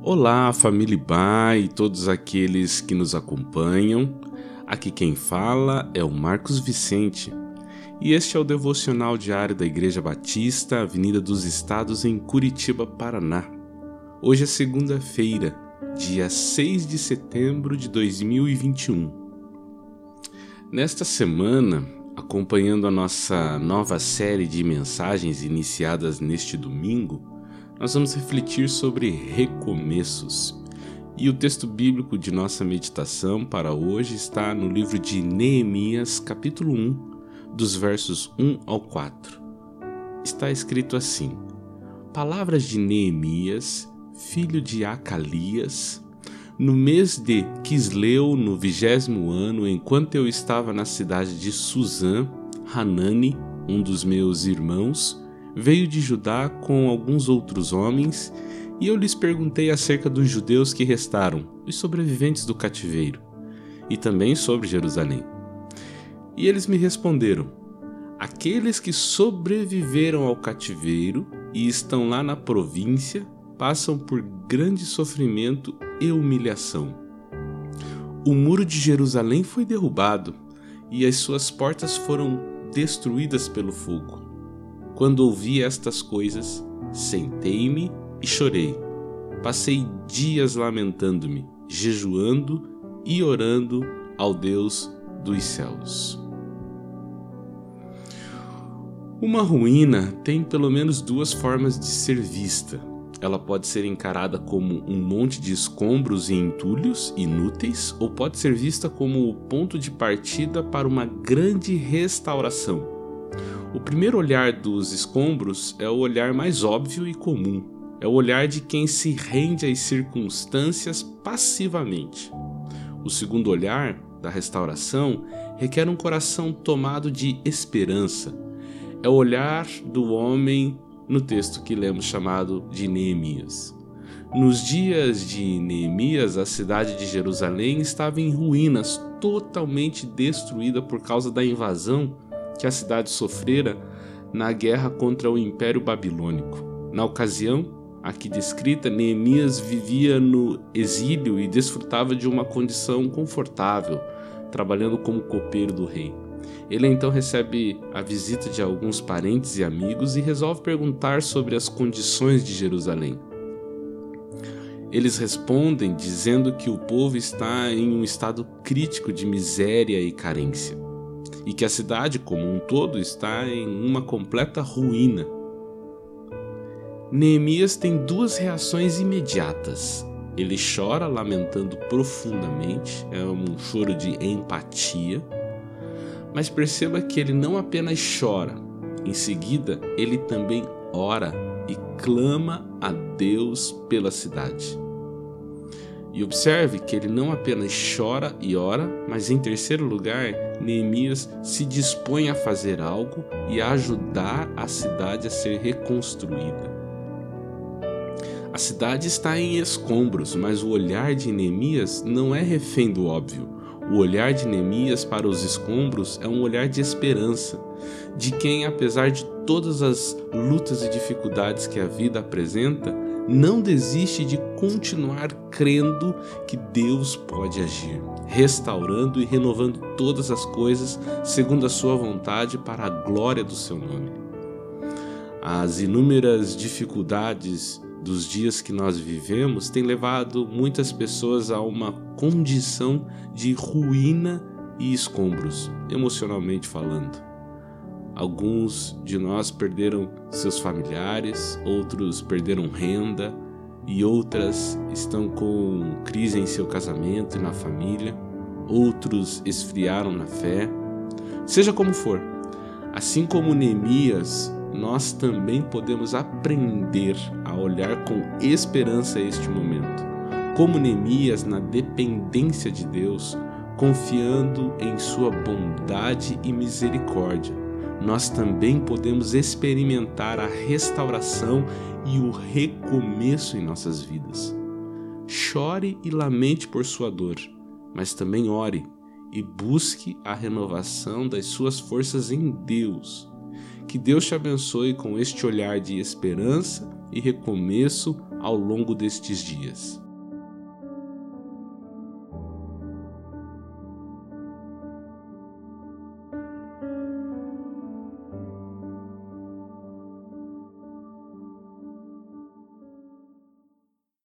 Olá, família Ba e todos aqueles que nos acompanham. Aqui quem fala é o Marcos Vicente e este é o devocional diário da Igreja Batista, Avenida dos Estados, em Curitiba, Paraná. Hoje é segunda-feira, dia 6 de setembro de 2021. Nesta semana, acompanhando a nossa nova série de mensagens iniciadas neste domingo, nós vamos refletir sobre recomeços. E o texto bíblico de nossa meditação para hoje está no livro de Neemias, capítulo 1, dos versos 1 ao 4. Está escrito assim: Palavras de Neemias, filho de Acalias, no mês de Quisleu, no vigésimo ano, enquanto eu estava na cidade de Suzã, Hanani, um dos meus irmãos, veio de Judá com alguns outros homens, e eu lhes perguntei acerca dos judeus que restaram, os sobreviventes do cativeiro, e também sobre Jerusalém. E eles me responderam: Aqueles que sobreviveram ao cativeiro e estão lá na província passam por grande sofrimento e humilhação. O muro de Jerusalém foi derrubado e as suas portas foram destruídas pelo fogo. Quando ouvi estas coisas, sentei-me e chorei. Passei dias lamentando-me, jejuando e orando ao Deus dos céus. Uma ruína tem pelo menos duas formas de ser vista. Ela pode ser encarada como um monte de escombros e entulhos inúteis, ou pode ser vista como o ponto de partida para uma grande restauração o primeiro olhar dos escombros é o olhar mais óbvio e comum. É o olhar de quem se rende às circunstâncias passivamente. O segundo olhar, da restauração, requer um coração tomado de esperança. É o olhar do homem no texto que lemos chamado de Neemias. Nos dias de Neemias, a cidade de Jerusalém estava em ruínas, totalmente destruída por causa da invasão que a cidade sofrera na guerra contra o Império Babilônico. Na ocasião, aqui descrita, Neemias vivia no exílio e desfrutava de uma condição confortável, trabalhando como copeiro do rei. Ele então recebe a visita de alguns parentes e amigos e resolve perguntar sobre as condições de Jerusalém. Eles respondem dizendo que o povo está em um estado crítico de miséria e carência e que a cidade como um todo está em uma completa ruína. Neemias tem duas reações imediatas. Ele chora lamentando profundamente, é um choro de empatia, mas perceba que ele não apenas chora, em seguida, ele também ora e clama a Deus pela cidade. E observe que ele não apenas chora e ora, mas em terceiro lugar, Neemias se dispõe a fazer algo e a ajudar a cidade a ser reconstruída. A cidade está em escombros, mas o olhar de Neemias não é refém do óbvio. O olhar de Neemias para os escombros é um olhar de esperança, de quem, apesar de todas as lutas e dificuldades que a vida apresenta, não desiste de continuar crendo que Deus pode agir, restaurando e renovando todas as coisas segundo a sua vontade para a glória do seu nome. As inúmeras dificuldades dos dias que nós vivemos têm levado muitas pessoas a uma condição de ruína e escombros, emocionalmente falando. Alguns de nós perderam seus familiares, outros perderam renda e outras estão com crise em seu casamento e na família, outros esfriaram na fé. Seja como for, assim como Neemias, nós também podemos aprender a olhar com esperança este momento. Como Neemias, na dependência de Deus, confiando em sua bondade e misericórdia nós também podemos experimentar a restauração e o recomeço em nossas vidas. Chore e lamente por sua dor, mas também ore e busque a renovação das suas forças em Deus. Que Deus te abençoe com este olhar de esperança e recomeço ao longo destes dias.